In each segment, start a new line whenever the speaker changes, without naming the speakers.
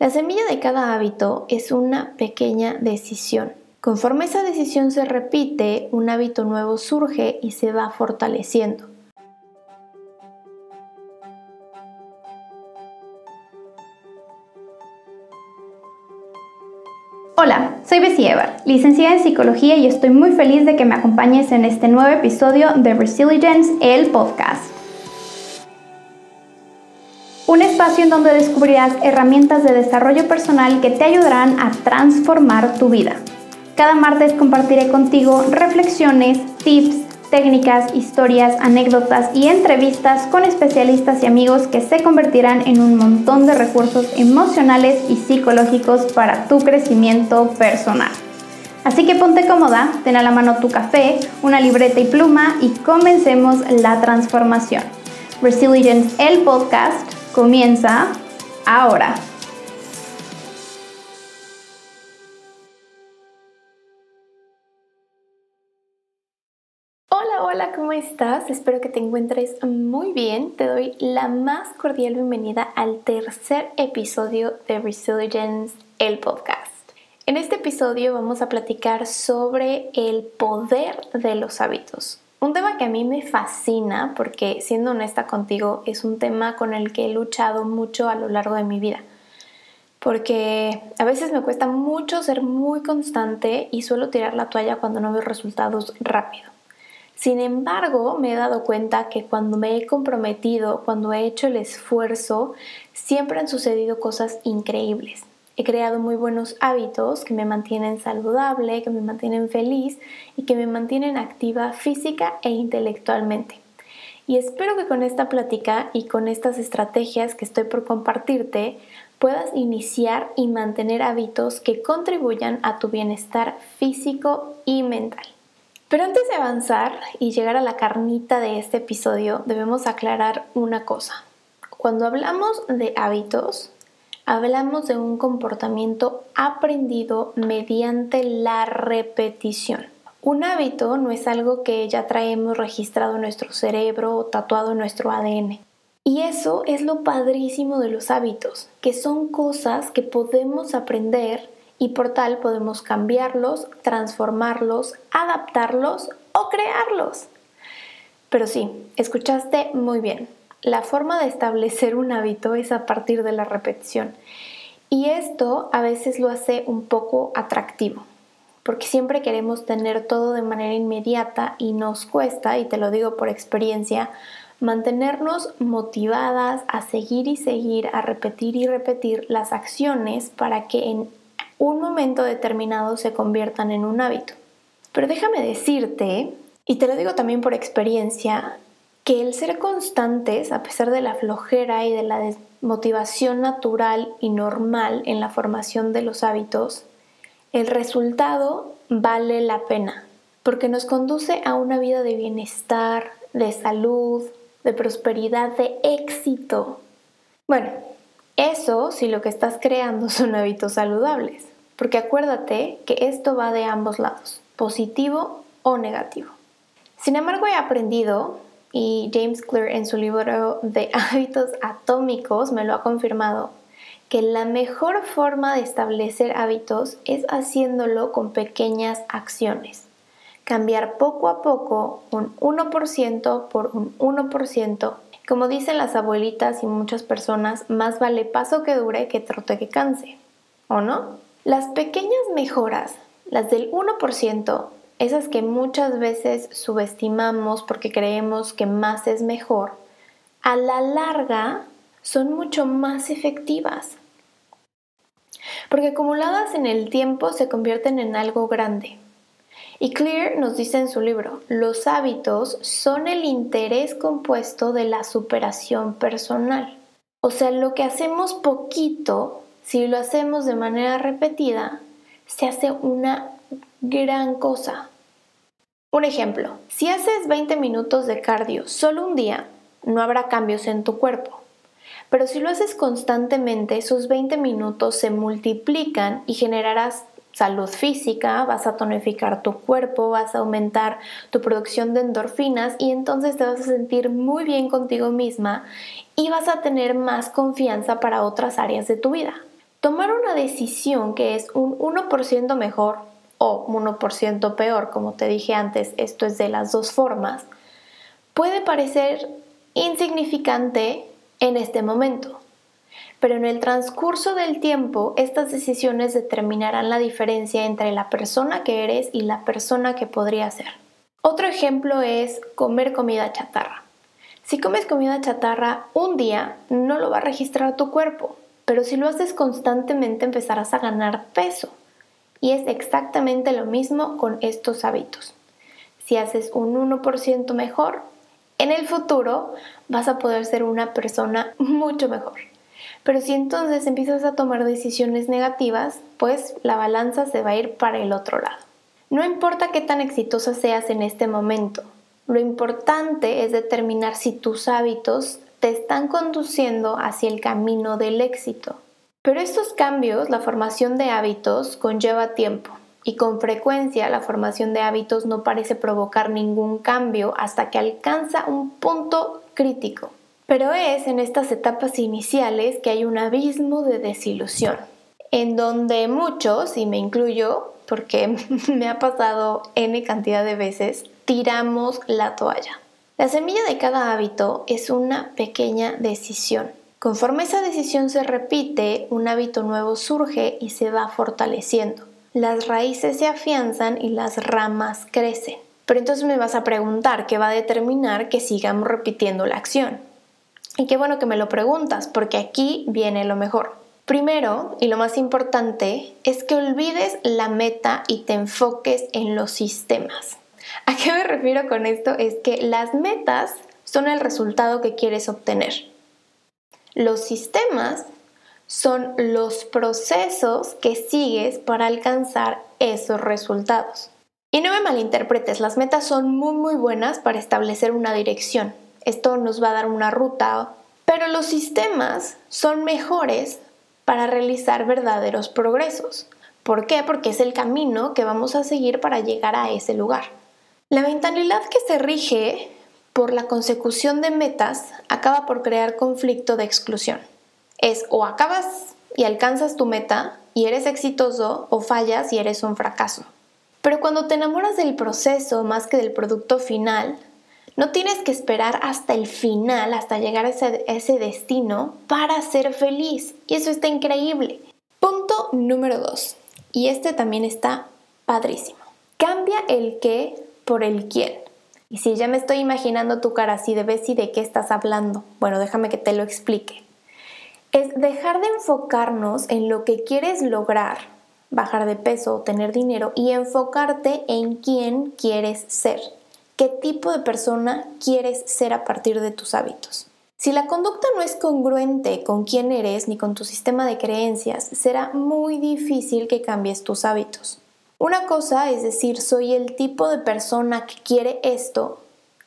La semilla de cada hábito es una pequeña decisión. Conforme esa decisión se repite, un hábito nuevo surge y se va fortaleciendo.
Hola, soy Bessie Evar, licenciada en psicología y estoy muy feliz de que me acompañes en este nuevo episodio de Resilience, el podcast. Un espacio en donde descubrirás herramientas de desarrollo personal que te ayudarán a transformar tu vida. Cada martes compartiré contigo reflexiones, tips, técnicas, historias, anécdotas y entrevistas con especialistas y amigos que se convertirán en un montón de recursos emocionales y psicológicos para tu crecimiento personal. Así que ponte cómoda, ten a la mano tu café, una libreta y pluma y comencemos la transformación. Resilience, el podcast, comienza ahora.
Hola, ¿cómo estás? Espero que te encuentres muy bien. Te doy la más cordial bienvenida al tercer episodio de Resilience, el podcast. En este episodio vamos a platicar sobre el poder de los hábitos. Un tema que a mí me fascina porque, siendo honesta contigo, es un tema con el que he luchado mucho a lo largo de mi vida. Porque a veces me cuesta mucho ser muy constante y suelo tirar la toalla cuando no veo resultados rápido. Sin embargo, me he dado cuenta que cuando me he comprometido, cuando he hecho el esfuerzo, siempre han sucedido cosas increíbles. He creado muy buenos hábitos que me mantienen saludable, que me mantienen feliz y que me mantienen activa física e intelectualmente. Y espero que con esta plática y con estas estrategias que estoy por compartirte puedas iniciar y mantener hábitos que contribuyan a tu bienestar físico y mental. Pero antes de avanzar y llegar a la carnita de este episodio, debemos aclarar una cosa. Cuando hablamos de hábitos, hablamos de un comportamiento aprendido mediante la repetición. Un hábito no es algo que ya traemos registrado en nuestro cerebro o tatuado en nuestro ADN. Y eso es lo padrísimo de los hábitos, que son cosas que podemos aprender y por tal podemos cambiarlos, transformarlos, adaptarlos o crearlos. Pero sí, escuchaste muy bien. La forma de establecer un hábito es a partir de la repetición. Y esto a veces lo hace un poco atractivo, porque siempre queremos tener todo de manera inmediata y nos cuesta, y te lo digo por experiencia, mantenernos motivadas a seguir y seguir, a repetir y repetir las acciones para que en un momento determinado se conviertan en un hábito. Pero déjame decirte, y te lo digo también por experiencia, que el ser constantes, a pesar de la flojera y de la desmotivación natural y normal en la formación de los hábitos, el resultado vale la pena, porque nos conduce a una vida de bienestar, de salud, de prosperidad, de éxito. Bueno, eso si lo que estás creando son hábitos saludables, porque acuérdate que esto va de ambos lados, positivo o negativo. Sin embargo, he aprendido, y James Clear en su libro de hábitos atómicos me lo ha confirmado, que la mejor forma de establecer hábitos es haciéndolo con pequeñas acciones. Cambiar poco a poco un 1% por un 1% como dicen las abuelitas y muchas personas, más vale paso que dure que trote que canse, ¿o no? Las pequeñas mejoras, las del 1%, esas que muchas veces subestimamos porque creemos que más es mejor, a la larga son mucho más efectivas. Porque acumuladas en el tiempo se convierten en algo grande. Y Clear nos dice en su libro, los hábitos son el interés compuesto de la superación personal. O sea, lo que hacemos poquito, si lo hacemos de manera repetida, se hace una gran cosa. Un ejemplo, si haces 20 minutos de cardio solo un día, no habrá cambios en tu cuerpo. Pero si lo haces constantemente, esos 20 minutos se multiplican y generarás salud física, vas a tonificar tu cuerpo, vas a aumentar tu producción de endorfinas y entonces te vas a sentir muy bien contigo misma y vas a tener más confianza para otras áreas de tu vida. Tomar una decisión que es un 1% mejor o 1% peor, como te dije antes, esto es de las dos formas, puede parecer insignificante en este momento, pero en el transcurso del tiempo estas decisiones determinarán la diferencia entre la persona que eres y la persona que podría ser. Otro ejemplo es comer comida chatarra. Si comes comida chatarra un día, no lo va a registrar tu cuerpo, pero si lo haces constantemente empezarás a ganar peso. Y es exactamente lo mismo con estos hábitos. Si haces un 1% mejor, en el futuro vas a poder ser una persona mucho mejor. Pero si entonces empiezas a tomar decisiones negativas, pues la balanza se va a ir para el otro lado. No importa qué tan exitosa seas en este momento, lo importante es determinar si tus hábitos te están conduciendo hacia el camino del éxito. Pero estos cambios, la formación de hábitos, conlleva tiempo y con frecuencia la formación de hábitos no parece provocar ningún cambio hasta que alcanza un punto crítico. Pero es en estas etapas iniciales que hay un abismo de desilusión, en donde muchos, y me incluyo porque me ha pasado n cantidad de veces, tiramos la toalla. La semilla de cada hábito es una pequeña decisión Conforme esa decisión se repite, un hábito nuevo surge y se va fortaleciendo. Las raíces se afianzan y las ramas crecen. Pero entonces me vas a preguntar qué va a determinar que sigamos repitiendo la acción. Y qué bueno que me lo preguntas, porque aquí viene lo mejor. Primero, y lo más importante, es que olvides la meta y te enfoques en los sistemas. ¿A qué me refiero con esto? Es que las metas son el resultado que quieres obtener. Los sistemas son los procesos que sigues para alcanzar esos resultados. Y no me malinterpretes, las metas son muy muy buenas para establecer una dirección. Esto nos va a dar una ruta, pero los sistemas son mejores para realizar verdaderos progresos. ¿Por qué? Porque es el camino que vamos a seguir para llegar a ese lugar. La mentalidad que se rige por la consecución de metas acaba por crear conflicto de exclusión. Es o acabas y alcanzas tu meta y eres exitoso o fallas y eres un fracaso. Pero cuando te enamoras del proceso más que del producto final, no tienes que esperar hasta el final, hasta llegar a ese, ese destino para ser feliz. Y eso está increíble. Punto número dos. Y este también está padrísimo. Cambia el qué por el quién. Y si ya me estoy imaginando tu cara así de y de qué estás hablando, bueno, déjame que te lo explique. Es dejar de enfocarnos en lo que quieres lograr, bajar de peso o tener dinero, y enfocarte en quién quieres ser, qué tipo de persona quieres ser a partir de tus hábitos. Si la conducta no es congruente con quién eres ni con tu sistema de creencias, será muy difícil que cambies tus hábitos. Una cosa es decir, soy el tipo de persona que quiere esto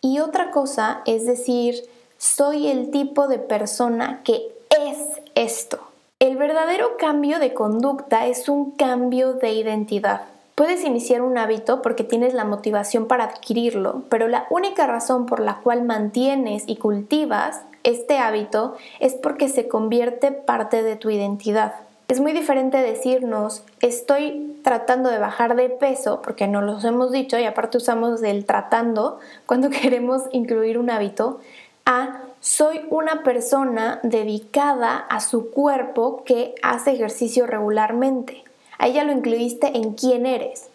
y otra cosa es decir, soy el tipo de persona que es esto. El verdadero cambio de conducta es un cambio de identidad. Puedes iniciar un hábito porque tienes la motivación para adquirirlo, pero la única razón por la cual mantienes y cultivas este hábito es porque se convierte parte de tu identidad. Es muy diferente decirnos, estoy tratando de bajar de peso, porque no los hemos dicho y aparte usamos el tratando cuando queremos incluir un hábito, a soy una persona dedicada a su cuerpo que hace ejercicio regularmente. Ahí ya lo incluiste en quién eres.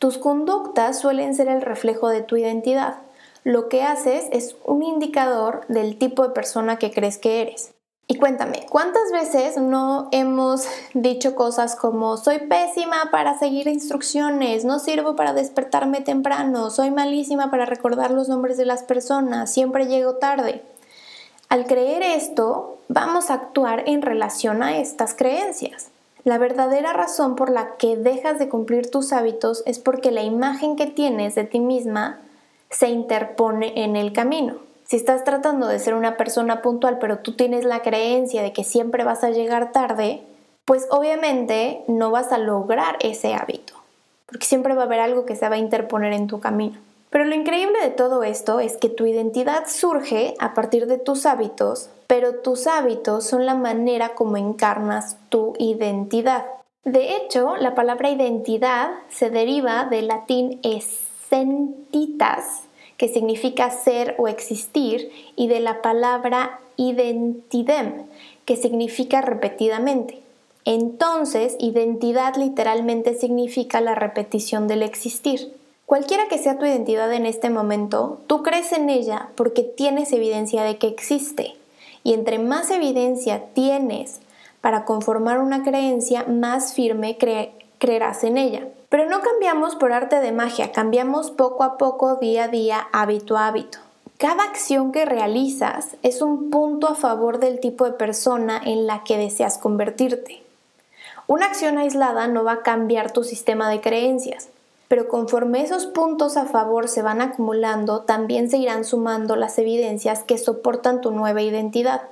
Tus conductas suelen ser el reflejo de tu identidad. Lo que haces es un indicador del tipo de persona que crees que eres. Y cuéntame, ¿cuántas veces no hemos dicho cosas como soy pésima para seguir instrucciones, no sirvo para despertarme temprano, soy malísima para recordar los nombres de las personas, siempre llego tarde? Al creer esto, vamos a actuar en relación a estas creencias. La verdadera razón por la que dejas de cumplir tus hábitos es porque la imagen que tienes de ti misma se interpone en el camino. Si estás tratando de ser una persona puntual, pero tú tienes la creencia de que siempre vas a llegar tarde, pues obviamente no vas a lograr ese hábito, porque siempre va a haber algo que se va a interponer en tu camino. Pero lo increíble de todo esto es que tu identidad surge a partir de tus hábitos, pero tus hábitos son la manera como encarnas tu identidad. De hecho, la palabra identidad se deriva del latín essentitas, que significa ser o existir, y de la palabra identidem, que significa repetidamente. Entonces, identidad literalmente significa la repetición del existir. Cualquiera que sea tu identidad en este momento, tú crees en ella porque tienes evidencia de que existe. Y entre más evidencia tienes para conformar una creencia, más firme creerás en ella. Pero no cambiamos por arte de magia, cambiamos poco a poco, día a día, hábito a hábito. Cada acción que realizas es un punto a favor del tipo de persona en la que deseas convertirte. Una acción aislada no va a cambiar tu sistema de creencias, pero conforme esos puntos a favor se van acumulando, también se irán sumando las evidencias que soportan tu nueva identidad.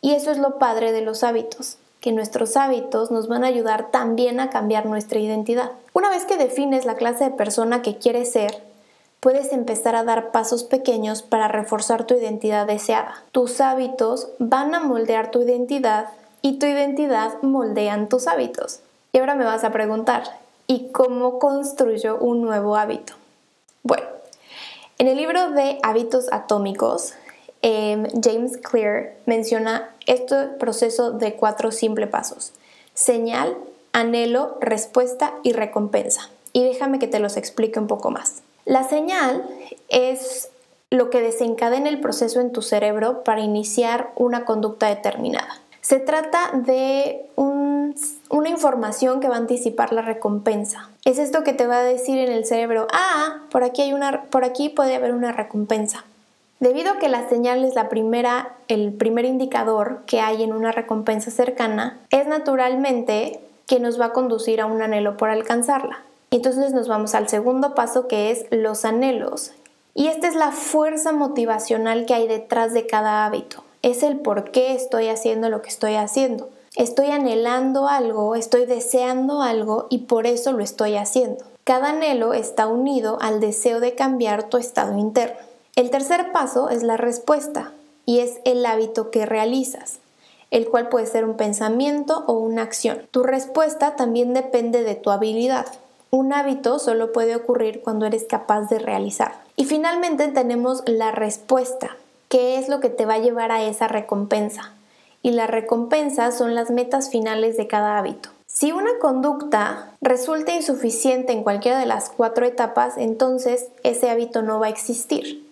Y eso es lo padre de los hábitos, que nuestros hábitos nos van a ayudar también a cambiar nuestra identidad. Una vez que defines la clase de persona que quieres ser, puedes empezar a dar pasos pequeños para reforzar tu identidad deseada. Tus hábitos van a moldear tu identidad y tu identidad moldean tus hábitos. Y ahora me vas a preguntar, ¿y cómo construyo un nuevo hábito? Bueno, en el libro de hábitos atómicos, em, James Clear menciona este proceso de cuatro simples pasos. Señal, anhelo, respuesta y recompensa. Y déjame que te los explique un poco más. La señal es lo que desencadena el proceso en tu cerebro para iniciar una conducta determinada. Se trata de una información que va a anticipar la recompensa. Es esto que te va a decir en el cerebro, ah, por aquí, hay una, por aquí puede haber una recompensa. Debido a que la señal es la primera, el primer indicador que hay en una recompensa cercana, es naturalmente que nos va a conducir a un anhelo por alcanzarla. Entonces nos vamos al segundo paso que es los anhelos. Y esta es la fuerza motivacional que hay detrás de cada hábito es el por qué estoy haciendo lo que estoy haciendo. Estoy anhelando algo, estoy deseando algo y por eso lo estoy haciendo. Cada anhelo está unido al deseo de cambiar tu estado interno. El tercer paso es la respuesta y es el hábito que realizas, el cual puede ser un pensamiento o una acción. Tu respuesta también depende de tu habilidad. Un hábito solo puede ocurrir cuando eres capaz de realizar. Y finalmente tenemos la respuesta, qué es lo que te va a llevar a esa recompensa. Y la recompensa son las metas finales de cada hábito. Si una conducta resulta insuficiente en cualquiera de las cuatro etapas, entonces ese hábito no va a existir.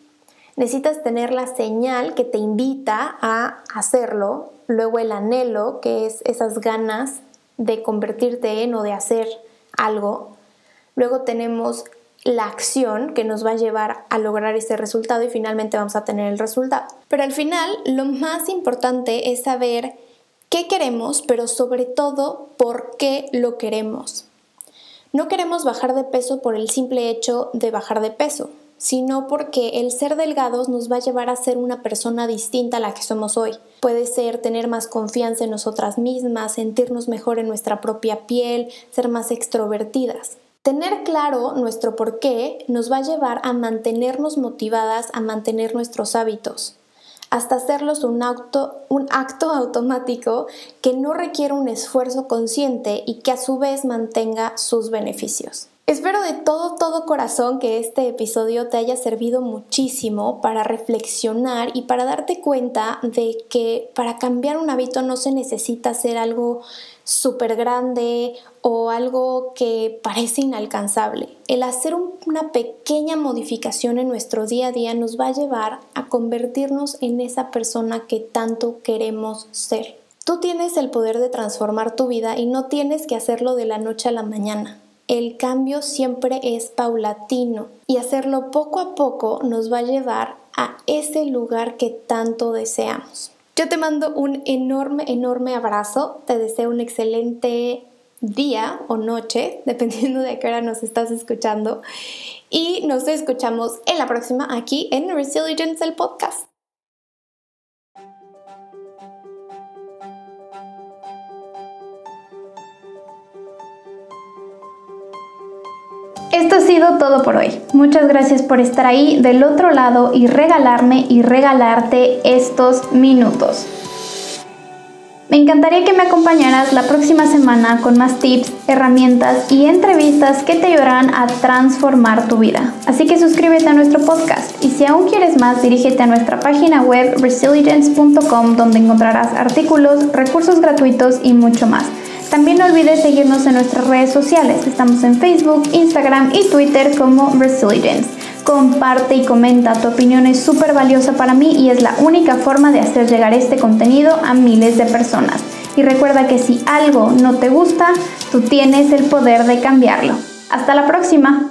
Necesitas tener la señal que te invita a hacerlo, luego el anhelo, que es esas ganas de convertirte en o de hacer algo. Luego tenemos la acción que nos va a llevar a lograr ese resultado y finalmente vamos a tener el resultado. Pero al final lo más importante es saber qué queremos, pero sobre todo por qué lo queremos. No queremos bajar de peso por el simple hecho de bajar de peso, sino porque el ser delgados nos va a llevar a ser una persona distinta a la que somos hoy. Puede ser tener más confianza en nosotras mismas, sentirnos mejor en nuestra propia piel, ser más extrovertidas. Tener claro nuestro por qué nos va a llevar a mantenernos motivadas a mantener nuestros hábitos, hasta hacerlos un acto, un acto automático que no requiere un esfuerzo consciente y que a su vez mantenga sus beneficios. Espero de todo, todo corazón que este episodio te haya servido muchísimo para reflexionar y para darte cuenta de que para cambiar un hábito no se necesita hacer algo súper grande o algo que parece inalcanzable. El hacer una pequeña modificación en nuestro día a día nos va a llevar a convertirnos en esa persona que tanto queremos ser. Tú tienes el poder de transformar tu vida y no tienes que hacerlo de la noche a la mañana. El cambio siempre es paulatino y hacerlo poco a poco nos va a llevar a ese lugar que tanto deseamos. Yo te mando un enorme, enorme abrazo. Te deseo un excelente día o noche, dependiendo de qué hora nos estás escuchando. Y nos escuchamos en la próxima aquí en Resilience, el podcast.
Esto ha sido todo por hoy. Muchas gracias por estar ahí del otro lado y regalarme y regalarte estos minutos. Me encantaría que me acompañaras la próxima semana con más tips, herramientas y entrevistas que te ayudarán a transformar tu vida. Así que suscríbete a nuestro podcast y si aún quieres más, dirígete a nuestra página web resilience.com donde encontrarás artículos, recursos gratuitos y mucho más. También no olvides seguirnos en nuestras redes sociales. Estamos en Facebook, Instagram y Twitter como Resilience comparte y comenta. Tu opinión es súper valiosa para mí y es la única forma de hacer llegar este contenido a miles de personas. Y recuerda que si algo no te gusta, tú tienes el poder de cambiarlo. Hasta la próxima.